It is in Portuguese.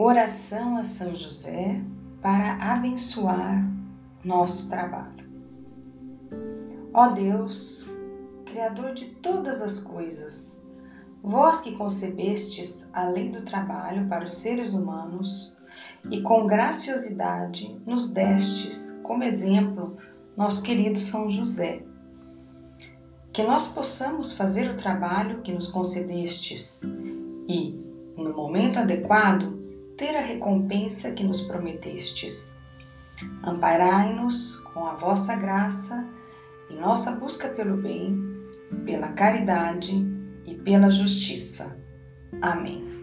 Oração a São José para abençoar nosso trabalho. Ó Deus, Criador de todas as coisas, vós que concebestes a lei do trabalho para os seres humanos e com graciosidade nos destes como exemplo nosso querido São José. Que nós possamos fazer o trabalho que nos concedestes e, no momento adequado, ter a recompensa que nos prometestes. Amparai-nos com a vossa graça em nossa busca pelo bem, pela caridade e pela justiça. Amém.